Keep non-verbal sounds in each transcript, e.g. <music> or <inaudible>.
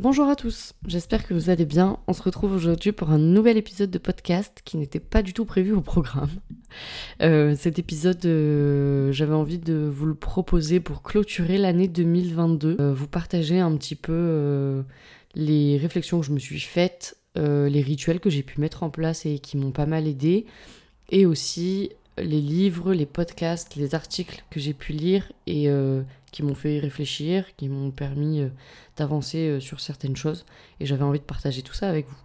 Bonjour à tous, j'espère que vous allez bien. On se retrouve aujourd'hui pour un nouvel épisode de podcast qui n'était pas du tout prévu au programme. Euh, cet épisode, euh, j'avais envie de vous le proposer pour clôturer l'année 2022, euh, vous partager un petit peu les réflexions que je me suis faites, les rituels que j'ai pu mettre en place et qui m'ont pas mal aidé, et aussi les livres, les podcasts, les articles que j'ai pu lire et qui m'ont fait réfléchir, qui m'ont permis d'avancer sur certaines choses. Et j'avais envie de partager tout ça avec vous.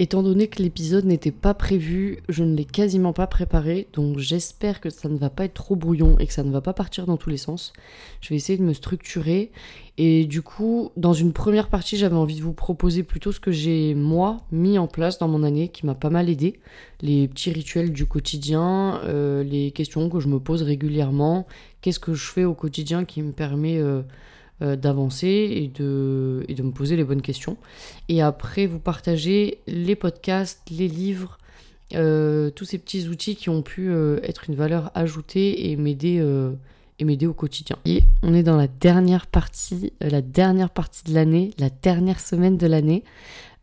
Étant donné que l'épisode n'était pas prévu, je ne l'ai quasiment pas préparé, donc j'espère que ça ne va pas être trop brouillon et que ça ne va pas partir dans tous les sens. Je vais essayer de me structurer. Et du coup, dans une première partie, j'avais envie de vous proposer plutôt ce que j'ai moi mis en place dans mon année qui m'a pas mal aidé, les petits rituels du quotidien, euh, les questions que je me pose régulièrement, qu'est-ce que je fais au quotidien qui me permet euh, euh, d'avancer et de, me poser les bonnes questions. Et après, vous partagez les podcasts, les livres, euh, tous ces petits outils qui ont pu euh, être une valeur ajoutée et m'aider et m'aider au quotidien. Et on est dans la dernière partie, la dernière partie de l'année, la dernière semaine de l'année.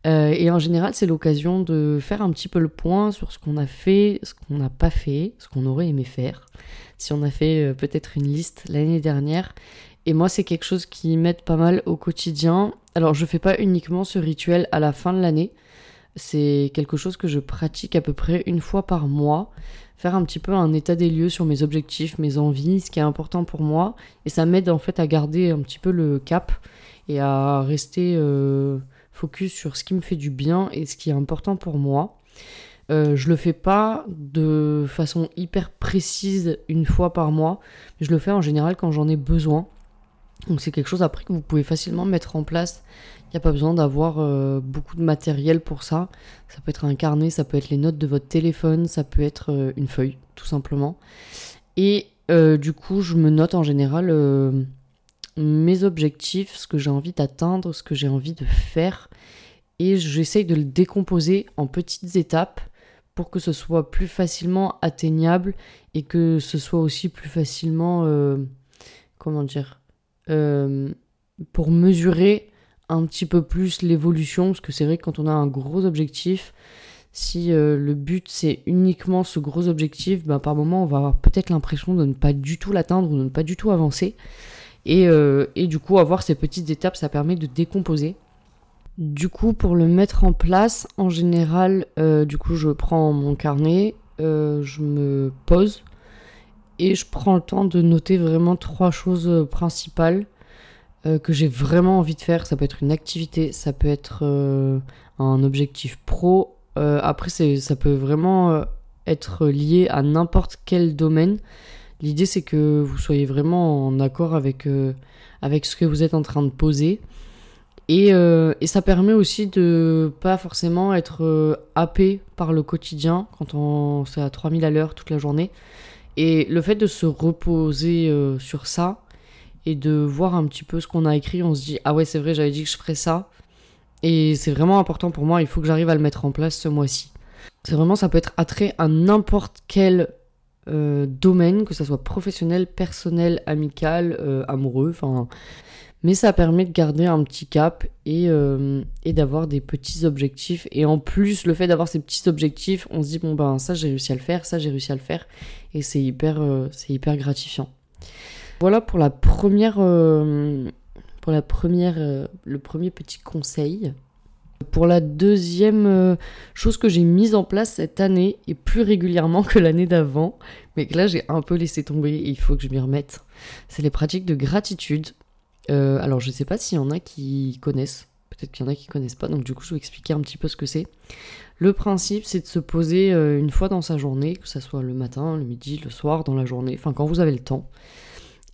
et en général, c'est l'occasion de faire un petit peu le point sur ce qu'on a fait, ce qu'on n'a pas fait, ce qu'on aurait aimé faire. Si on a fait peut-être une liste l'année dernière et moi, c'est quelque chose qui m'aide pas mal au quotidien. Alors, je fais pas uniquement ce rituel à la fin de l'année. C'est quelque chose que je pratique à peu près une fois par mois. Faire un petit peu un état des lieux sur mes objectifs, mes envies, ce qui est important pour moi. Et ça m'aide en fait à garder un petit peu le cap et à rester euh, focus sur ce qui me fait du bien et ce qui est important pour moi. Euh, je le fais pas de façon hyper précise une fois par mois, mais je le fais en général quand j'en ai besoin. Donc c'est quelque chose après que vous pouvez facilement mettre en place. Il n'y a pas besoin d'avoir euh, beaucoup de matériel pour ça. Ça peut être un carnet, ça peut être les notes de votre téléphone, ça peut être euh, une feuille, tout simplement. Et euh, du coup, je me note en général mes objectifs, ce que j'ai envie d'atteindre, ce que j'ai envie de faire. Et j'essaye de le décomposer en petites étapes pour que ce soit plus facilement atteignable et que ce soit aussi plus facilement... comment dire euh, pour mesurer un petit peu plus l'évolution, parce que c'est vrai que quand on a un gros objectif, si euh, le but c'est uniquement ce gros objectif, bah, par moment on va avoir peut-être l'impression de ne pas du tout l'atteindre ou de ne pas du tout avancer. Et, euh, et, du coup, avoir ces petites étapes, ça permet de décomposer. Du coup, pour le mettre en place, en général, du coup, je prends mon carnet, je me pose, et je prends le temps de noter vraiment trois choses euh, principales euh, que j'ai vraiment envie de faire. Ça peut être une activité, ça peut être euh, un objectif pro. après, ça peut vraiment être lié à n'importe quel domaine. L'idée, c'est que vous soyez vraiment en accord avec, avec ce que vous êtes en train de poser. Et, et ça permet aussi de pas forcément être happé par le quotidien quand on c'est à 3000 à l'heure toute la journée. Et le fait de se reposer euh, sur ça et de voir un petit peu ce qu'on a écrit, on se dit ah ouais c'est vrai j'avais dit que je ferais ça et c'est vraiment important pour moi, il faut que j'arrive à le mettre en place ce mois-ci. C'est vraiment ça peut être attrait à n'importe quel euh, domaine, que ce soit professionnel, personnel, amical, euh, amoureux, enfin mais ça permet de garder un petit cap et, euh, et d'avoir des petits objectifs. Et en plus, le fait d'avoir ces petits objectifs, on se dit, bon ben ça j'ai réussi à le faire, ça j'ai réussi à le faire, et c'est hyper, euh, gratifiant. Voilà pour la première, euh, pour la première, le premier petit conseil. Pour la deuxième chose que j'ai mise en place cette année, et plus régulièrement que l'année d'avant, mais que là j'ai un peu laissé tomber et il faut que je m'y remette, c'est les pratiques de gratitude. Euh, alors je ne sais pas s'il y en a qui connaissent, peut-être qu'il y en a qui connaissent pas, donc du coup je vais expliquer un petit peu ce que c'est. Le principe c'est de se poser euh, une fois dans sa journée, que ce soit le matin, le midi, le soir, dans la journée, enfin quand vous avez le temps,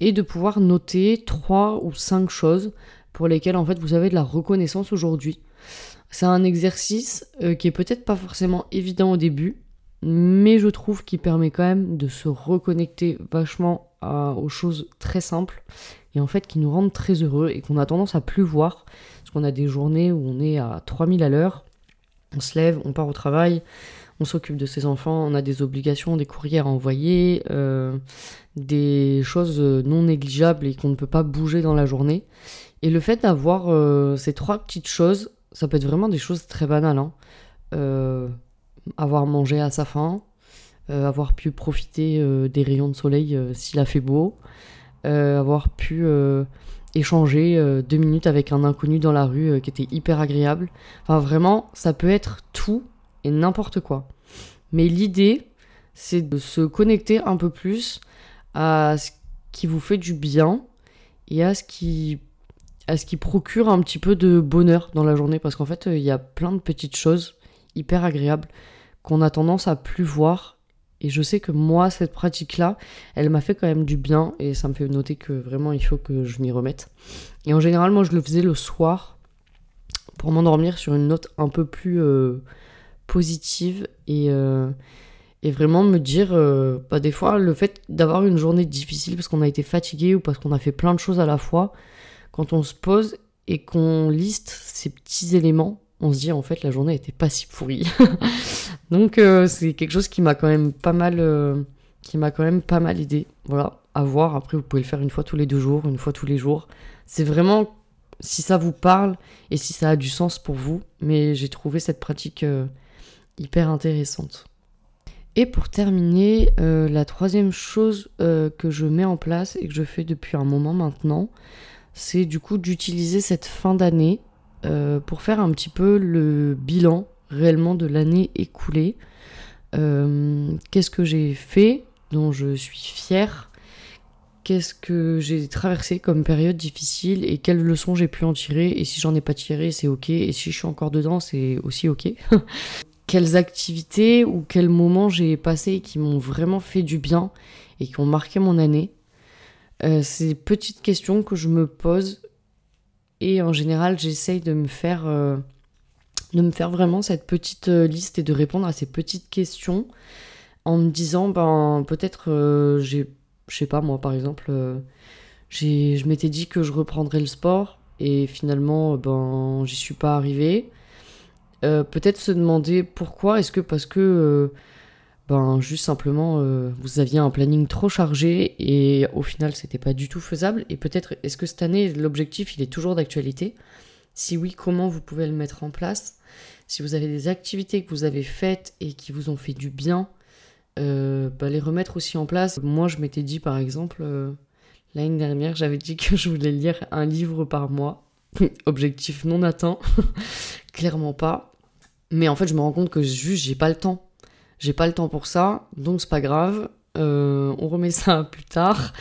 et de pouvoir noter trois ou cinq choses pour lesquelles en fait vous avez de la reconnaissance aujourd'hui. C'est un exercice euh, qui est peut-être pas forcément évident au début, mais je trouve qu'il permet quand même de se reconnecter vachement aux choses très simples et en fait qui nous rendent très heureux et qu'on a tendance à plus voir parce qu'on a des journées où on est à 3000 à l'heure, on se lève, on part au travail, on s'occupe de ses enfants, on a des obligations, des courriers à envoyer, euh, des choses non négligeables et qu'on ne peut pas bouger dans la journée. Et le fait d'avoir euh, ces trois petites choses, ça peut être vraiment des choses très banales. Hein. Euh, avoir mangé à sa faim, avoir pu profiter des rayons de soleil s'il a fait beau, avoir pu échanger deux minutes avec un inconnu dans la rue qui était hyper agréable. Enfin vraiment, ça peut être tout et n'importe quoi. Mais l'idée, c'est de se connecter un peu plus à ce qui vous fait du bien et à ce qui, à ce qui procure un petit peu de bonheur dans la journée. Parce qu'en fait, il y a plein de petites choses hyper agréables qu'on a tendance à plus voir. Et je sais que moi, cette pratique-là, elle m'a fait quand même du bien et ça me fait noter que vraiment il faut que je m'y remette. Et en général, moi, je le faisais le soir pour m'endormir sur une note un peu plus euh, positive et, euh, et vraiment me dire, euh, bah, des fois, le fait d'avoir une journée difficile parce qu'on a été fatigué ou parce qu'on a fait plein de choses à la fois, quand on se pose et qu'on liste ces petits éléments, on se dit en fait la journée était pas si pourrie. <laughs> Donc euh, c'est quelque chose qui m'a quand même pas mal, qui m'a quand même pas mal aidé. Voilà, à voir. Après vous pouvez le faire une fois tous les deux jours, une fois tous les jours. C'est vraiment si ça vous parle et si ça a du sens pour vous. Mais j'ai trouvé cette pratique hyper intéressante. Et pour terminer, euh, la troisième chose euh, que je mets en place et que je fais depuis un moment maintenant, c'est du coup d'utiliser cette fin d'année euh, pour faire un petit peu le bilan réellement de l'année écoulée. Qu'est-ce que j'ai fait dont je suis fière? Qu'est-ce que j'ai traversé comme période difficile et quelles leçons j'ai pu en tirer? Et si j'en ai pas tiré, c'est ok. Et si je suis encore dedans, c'est aussi ok. <laughs> quelles activités ou quels moments j'ai passé qui m'ont vraiment fait du bien et qui ont marqué mon année? Euh, c'est petites questions que je me pose et en général j'essaye de me faire euh, vraiment cette petite euh, liste et de répondre à ces petites questions en me disant ben peut-être j'ai je sais pas moi par exemple je m'étais dit que je reprendrais le sport et finalement ben j'y suis pas arrivée euh, peut-être se demander pourquoi. Est-ce que parce que, euh, ben, juste simplement, euh, vous aviez un planning trop chargé et au final, c'était pas du tout faisable. Et peut-être, est-ce que cette année, l'objectif, il est toujours d'actualité? Si oui, comment vous pouvez le mettre en place? Si vous avez des activités que vous avez faites et qui vous ont fait du bien, bah, les remettre aussi en place. Moi, je m'étais dit, par exemple, l'année dernière, j'avais dit que <laughs> je voulais lire un livre par mois. <laughs> Objectif non atteint, <laughs> clairement pas. Mais en fait, je me rends compte que juste, j'ai pas le temps. J'ai pas le temps pour ça, donc c'est pas grave. Euh, on remet ça <laughs> plus tard.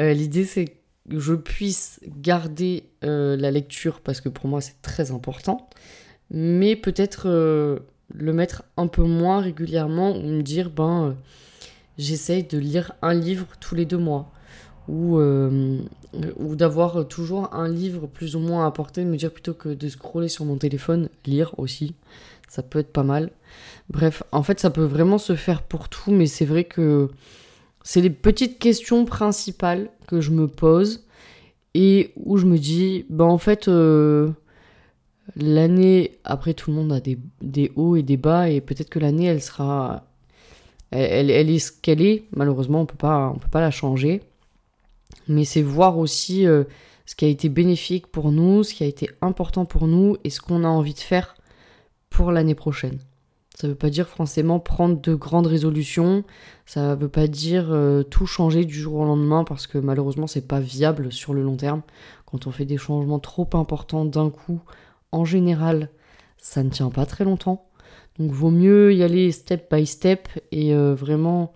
Euh, l'idée, c'est que je puisse garder euh, la lecture parce que pour moi, c'est très important. Mais peut-être le mettre un peu moins régulièrement ou me dire, ben, j'essaye de lire un livre tous les deux mois ou, euh, ou d'avoir toujours un livre plus ou moins à portée, me dire plutôt que de scroller sur mon téléphone, lire aussi, ça peut être pas mal. Bref, en fait, ça peut vraiment se faire pour tout, mais c'est vrai que c'est les petites questions principales que je me pose et où je me dis, bah en fait, euh, l'année, après tout le monde a des, des hauts et des bas, et peut-être que l'année, elle sera. Elle, elle, est ce qu'elle est, malheureusement, on peut pas, on peut pas la changer mais c'est voir aussi euh, ce qui a été bénéfique pour nous, ce qui a été important pour nous et ce qu'on a envie de faire pour l'année prochaine. Ça ne veut pas dire forcément prendre de grandes résolutions, ça ne veut pas dire euh, tout changer du jour au lendemain parce que malheureusement c'est pas viable sur le long terme. Quand on fait des changements trop importants d'un coup, en général, ça ne tient pas très longtemps. Donc vaut mieux y aller step by step et euh, vraiment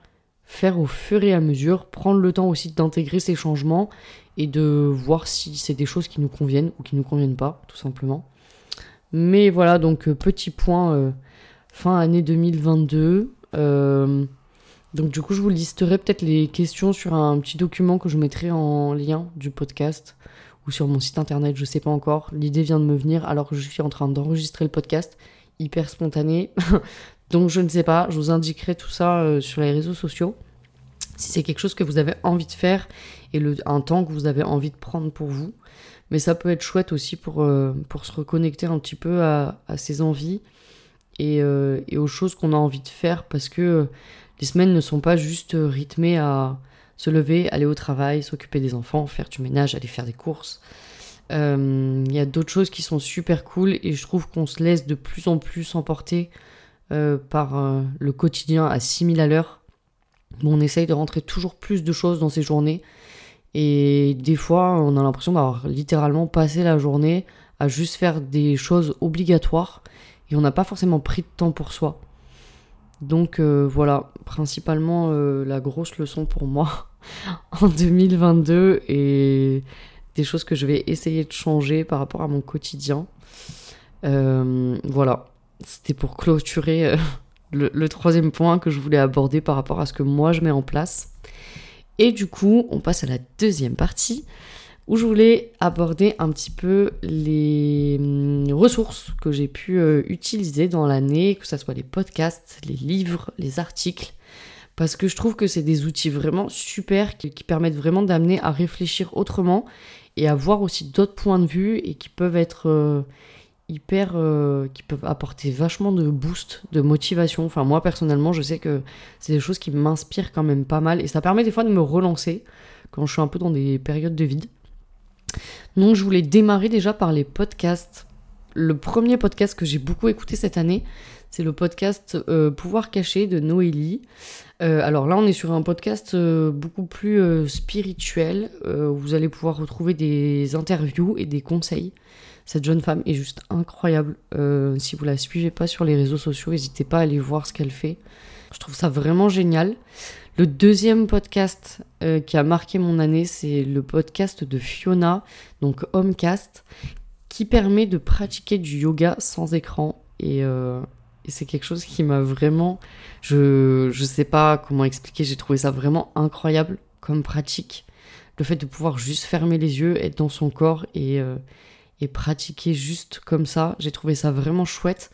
faire au fur et à mesure, prendre le temps aussi d'intégrer ces changements et de voir si c'est des choses qui nous conviennent ou qui nous conviennent pas, tout simplement. Mais voilà, donc euh, petit point euh, fin année 2022. Euh, donc du coup, je vous listerai peut-être les questions sur un petit document que je mettrai en lien du podcast ou sur mon site internet, je sais pas encore. L'idée vient de me venir alors que je suis en train d'enregistrer le podcast, hyper spontané. <laughs> Donc je ne sais pas, je vous indiquerai tout ça euh, sur les réseaux sociaux. Si c'est quelque chose que vous avez envie de faire et un temps que vous avez envie de prendre pour vous. Mais ça peut être chouette aussi pour, euh, se reconnecter un petit peu à, ses envies euh, et aux choses qu'on a envie de faire parce que les semaines ne sont pas juste rythmées à se lever, aller au travail, s'occuper des enfants, faire du ménage, aller faire des courses. Il y a d'autres choses qui sont super cool et je trouve qu'on se laisse de plus en plus emporter euh, par euh, le quotidien à 6000 à l'heure. on essaye de rentrer toujours plus de choses dans ces journées. Et des fois, on a l'impression d'avoir littéralement passé la journée à juste faire des choses obligatoires et on n'a pas forcément pris de temps pour soi. Donc euh, voilà, principalement la grosse leçon pour moi <laughs> en 2022 et des choses que je vais essayer de changer par rapport à mon quotidien. voilà, c'était pour clôturer euh, <laughs> le, troisième point que je voulais aborder par rapport à ce que moi je mets en place. Et du coup, on passe à la deuxième partie où je voulais aborder un petit peu les hum, ressources que j'ai pu euh, utiliser dans l'année, que ce soit les podcasts, les livres, les articles, parce que je trouve que c'est des outils vraiment super qui, permettent vraiment d'amener à réfléchir autrement et à voir aussi d'autres points de vue et qui peuvent être euh, hyper euh, qui peuvent apporter vachement de boost, de motivation. Enfin moi personnellement, je sais que c'est des choses qui m'inspirent quand même pas mal et ça permet des fois de me relancer quand je suis un peu dans des périodes de vide. Donc je voulais démarrer déjà par les podcasts. Le premier podcast que j'ai beaucoup écouté cette année, c'est le podcast euh, Pouvoir caché de Noélie. Euh, alors là, on est sur un podcast beaucoup plus spirituel. où vous allez pouvoir retrouver des interviews et des conseils. Cette jeune femme est juste incroyable. Euh, si vous la suivez pas sur les réseaux sociaux, n'hésitez pas à aller voir ce qu'elle fait. Je trouve ça vraiment génial. Le deuxième podcast euh, qui a marqué mon année, c'est le podcast de Fiona, donc Homecast, qui permet de pratiquer du yoga sans écran. Et, euh, et c'est quelque chose qui m'a vraiment... Je ne sais pas comment expliquer, j'ai trouvé ça vraiment incroyable comme pratique. Le fait de pouvoir juste fermer les yeux, être dans son corps et, et pratiquer juste comme ça. J'ai trouvé ça vraiment chouette.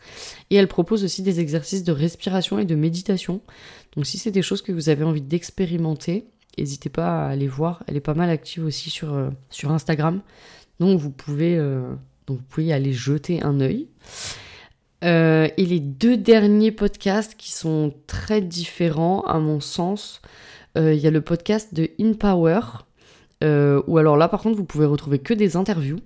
Et elle propose aussi des exercices de respiration et de méditation. Donc si c'est des choses que vous avez envie d'expérimenter, n'hésitez pas à aller voir. Elle est pas mal active aussi sur, euh, sur Instagram. Donc vous pouvez, euh, donc vous pouvez aller jeter un œil. Euh, et les deux derniers podcasts qui sont très différents à mon sens, il y a le podcast de In Power, où alors là par contre vous pouvez retrouver que des interviews.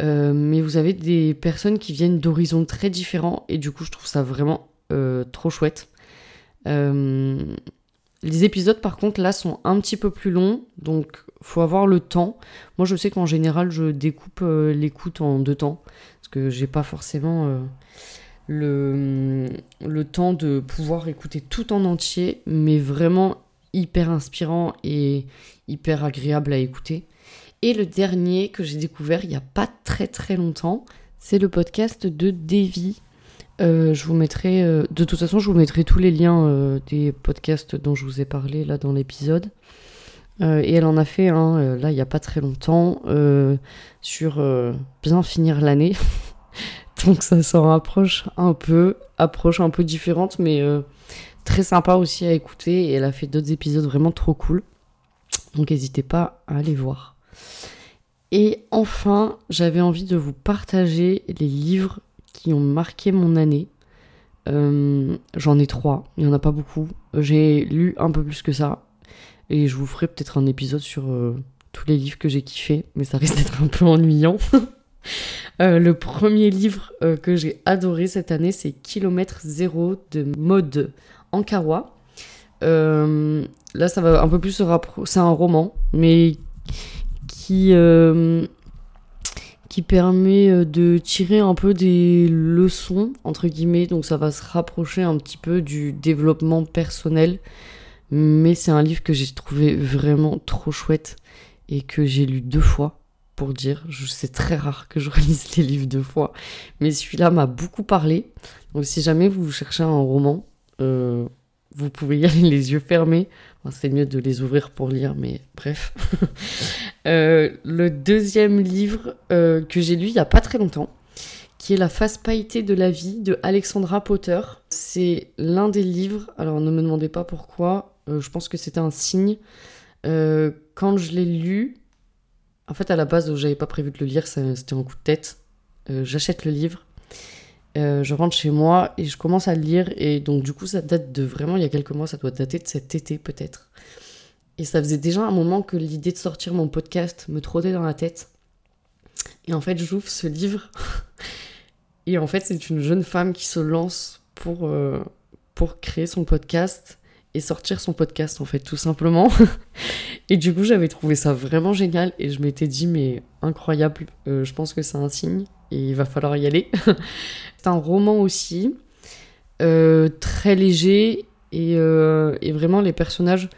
Euh, mais vous avez des personnes qui viennent d'horizons très différents et du coup je trouve ça vraiment euh, trop chouette. Euh, les épisodes par contre là sont un petit peu plus longs donc faut avoir le temps. Moi je sais qu'en général je découpe l'écoute en deux temps parce que j'ai pas forcément le, le temps de pouvoir écouter tout en entier mais vraiment hyper inspirant et hyper agréable à écouter. Et le dernier que j'ai découvert il n'y a pas très très longtemps, c'est le podcast de Davy. Euh, je vous mettrai, euh, de toute façon, je vous mettrai tous les liens euh, des podcasts dont je vous ai parlé là dans l'épisode. et elle en a fait un là il n'y a pas très longtemps sur bien finir l'année. <laughs> Donc ça s'en rapproche un peu, approche un peu différente, mais très sympa aussi à écouter. Et elle a fait d'autres épisodes vraiment trop cool. Donc n'hésitez pas à aller voir. Et enfin, j'avais envie de vous partager les livres qui ont marqué mon année. Euh, j'en ai trois, il n'y en a pas beaucoup. J'ai lu un peu plus que ça. Et je vous ferai peut-être un épisode sur euh, tous les livres que j'ai kiffé, mais ça risque d'être un peu ennuyant. <laughs> Euh, le premier livre que j'ai adoré cette année, c'est Kilomètre Zéro de Mode Ankawa. là, ça va un peu plus se rapprocher. C'est un roman, mais qui, euh, qui permet euh, de tirer un peu des leçons, entre guillemets. Donc ça va se rapprocher un petit peu du développement personnel. Mais c'est un livre que j'ai trouvé vraiment trop chouette et que j'ai lu deux fois pour dire. C'est très rare que je relise les livres deux fois. Mais celui-là m'a beaucoup parlé. Donc si jamais vous cherchez un roman, euh, vous pouvez y aller les yeux fermés. c'est mieux de les ouvrir pour lire, mais bref. <laughs> Euh, le deuxième livre euh, que j'ai lu il n'y a pas très longtemps, qui est La face pailletée de la vie de Alexandra Potter. C'est l'un des livres, alors ne me demandez pas pourquoi, euh, je pense que c'était un signe. quand je l'ai lu, en fait à la base j'avais pas prévu de le lire, c'était un coup de tête. J'achète le livre euh, je rentre chez moi et je commence à le lire. Et donc, du coup, ça date de vraiment il y a quelques mois, ça doit dater de cet été peut-être. Et ça faisait déjà un moment que l'idée de sortir mon podcast me trottait dans la tête. Et en fait, j'ouvre ce livre. <laughs> et en fait, c'est une jeune femme qui se lance pour, euh, pour créer son podcast et sortir son podcast, en fait, tout simplement. <laughs> et du coup, j'avais trouvé ça vraiment génial. Et je m'étais dit, mais incroyable, euh, je pense que c'est un signe il va falloir y aller. <laughs> c'est un roman aussi, euh, très léger, euh, et, vraiment les personnages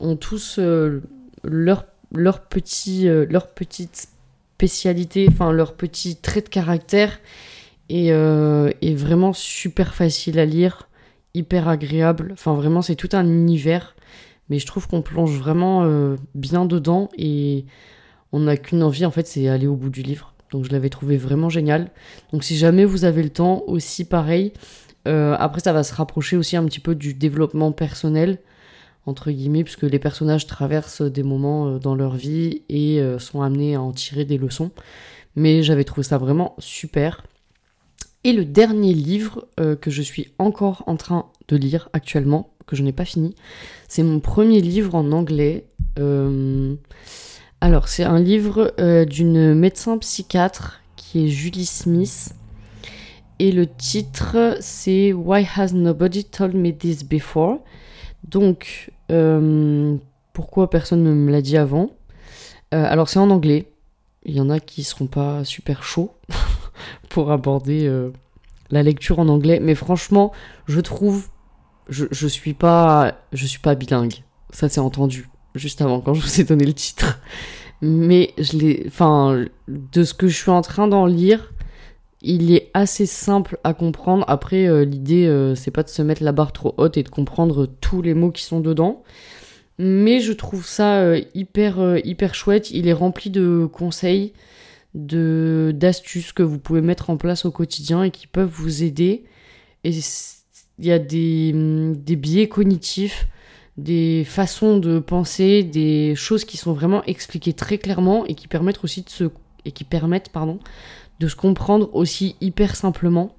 ont tous euh, leur, leur, petit, leur petite spécialité, enfin leur petit trait de caractère, et, et vraiment super facile à lire, hyper agréable, enfin vraiment c'est tout un univers, mais je trouve qu'on plonge vraiment bien dedans, et on n'a qu'une envie en fait, c'est aller au bout du livre. Donc je l'avais trouvé vraiment génial. Donc si jamais vous avez le temps, aussi pareil. Euh, après ça va se rapprocher aussi un petit peu du développement personnel, entre guillemets, puisque les personnages traversent des moments euh, dans leur vie et euh, sont amenés à en tirer des leçons. Mais j'avais trouvé ça vraiment super. Et le dernier livre que je suis encore en train de lire actuellement, que je n'ai pas fini, c'est mon premier livre en anglais. Alors, c'est un livre euh, d'une médecin psychiatre qui est Julie Smith. Et le titre, c'est Why Has Nobody Told Me This Before? Donc, euh, pourquoi personne ne me l'a dit avant? Euh, Alors, c'est en anglais. Il y en a qui seront pas super chauds <laughs> pour aborder la lecture en anglais. Mais franchement, je trouve. Je, je suis pas. Je suis pas bilingue. Ça, c'est entendu juste avant, quand je vous ai donné le titre. Mais je l'ai. Enfin, de ce que je suis en train d'en lire, il est assez simple à comprendre. Après, euh, l'idée, euh, c'est pas de se mettre la barre trop haute et de comprendre tous les mots qui sont dedans. Mais je trouve ça euh, hyper, hyper chouette. Il est rempli de conseils, d'astuces que vous pouvez mettre en place au quotidien et qui peuvent vous aider. Et il y a des biais cognitifs des façons de penser, des choses qui sont vraiment expliquées très clairement et qui permettent aussi de se et pardon de se comprendre aussi hyper simplement.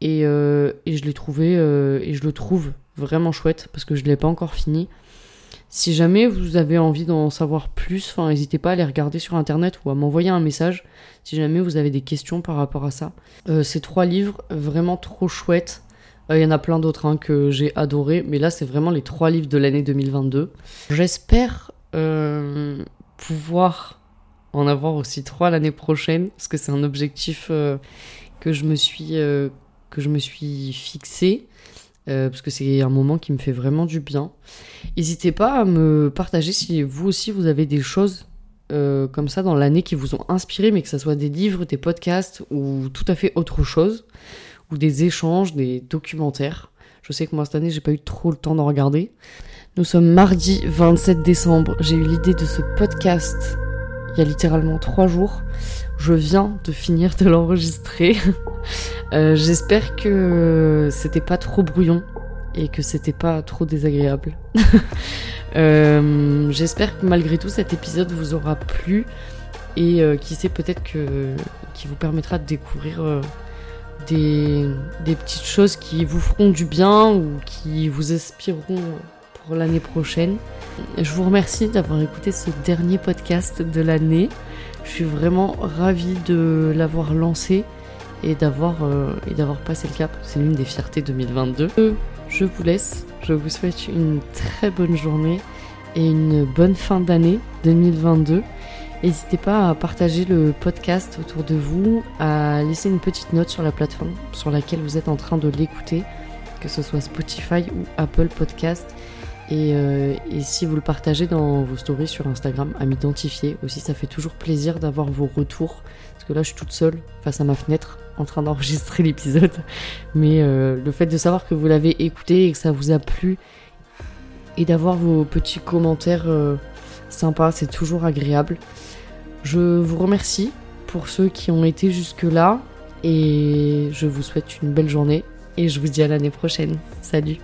Et, euh, je l'ai trouvé euh, et je le trouve vraiment chouette parce que je l'ai pas encore fini. Si jamais vous avez envie d'en savoir plus, n'hésitez pas à aller regarder sur internet ou à m'envoyer un message si jamais vous avez des questions par rapport à ça. Euh, ces trois livres vraiment trop chouettes. Euh, il y en a plein d'autres hein, que j'ai adoré, mais là, c'est vraiment les trois livres de l'année 2022. J'espère euh, pouvoir en avoir aussi trois l'année prochaine, parce que c'est un objectif euh, que, je me suis, que je me suis fixé. parce que c'est un moment qui me fait vraiment du bien. N'hésitez pas à me partager si vous aussi vous avez des choses comme ça dans l'année qui vous ont inspiré, mais que ce soit des livres, des podcasts ou tout à fait autre chose ou des échanges, des documentaires. Je sais que moi cette année, j'ai pas eu trop le temps d'en regarder. Nous sommes mardi 27 décembre. J'ai eu l'idée de ce podcast il y a littéralement trois jours. Je viens de finir de l'enregistrer. <laughs> Euh, j'espère que c'était pas trop brouillon et que c'était pas trop désagréable. <laughs> Euh, j'espère que malgré tout cet épisode vous aura plu et euh, qui sait peut-être que qui vous permettra de découvrir des, petites choses qui vous feront du bien ou qui vous inspireront pour l'année prochaine. Je vous remercie d'avoir écouté ce dernier podcast de l'année. Je suis vraiment ravie de l'avoir lancé et d'avoir euh, passé le cap. C'est l'une des fiertés 2022. Je vous laisse. Je vous souhaite une très bonne journée et une bonne fin d'année 2022. N'hésitez pas à partager le podcast autour de vous, à laisser une petite note sur la plateforme sur laquelle vous êtes en train de l'écouter, que ce soit Spotify ou Apple Podcast. Et, et, si vous le partagez dans vos stories sur Instagram, à m'identifier aussi, ça fait toujours plaisir d'avoir vos retours. Parce que là, je suis toute seule face à ma fenêtre en train d'enregistrer <laughs> l'épisode. Mais le fait de savoir que vous l'avez écouté et que ça vous a plu et d'avoir vos petits commentaires sympas, c'est toujours agréable. Je vous remercie pour ceux qui ont été jusque-là et je vous souhaite une belle journée et je vous dis à l'année prochaine. Salut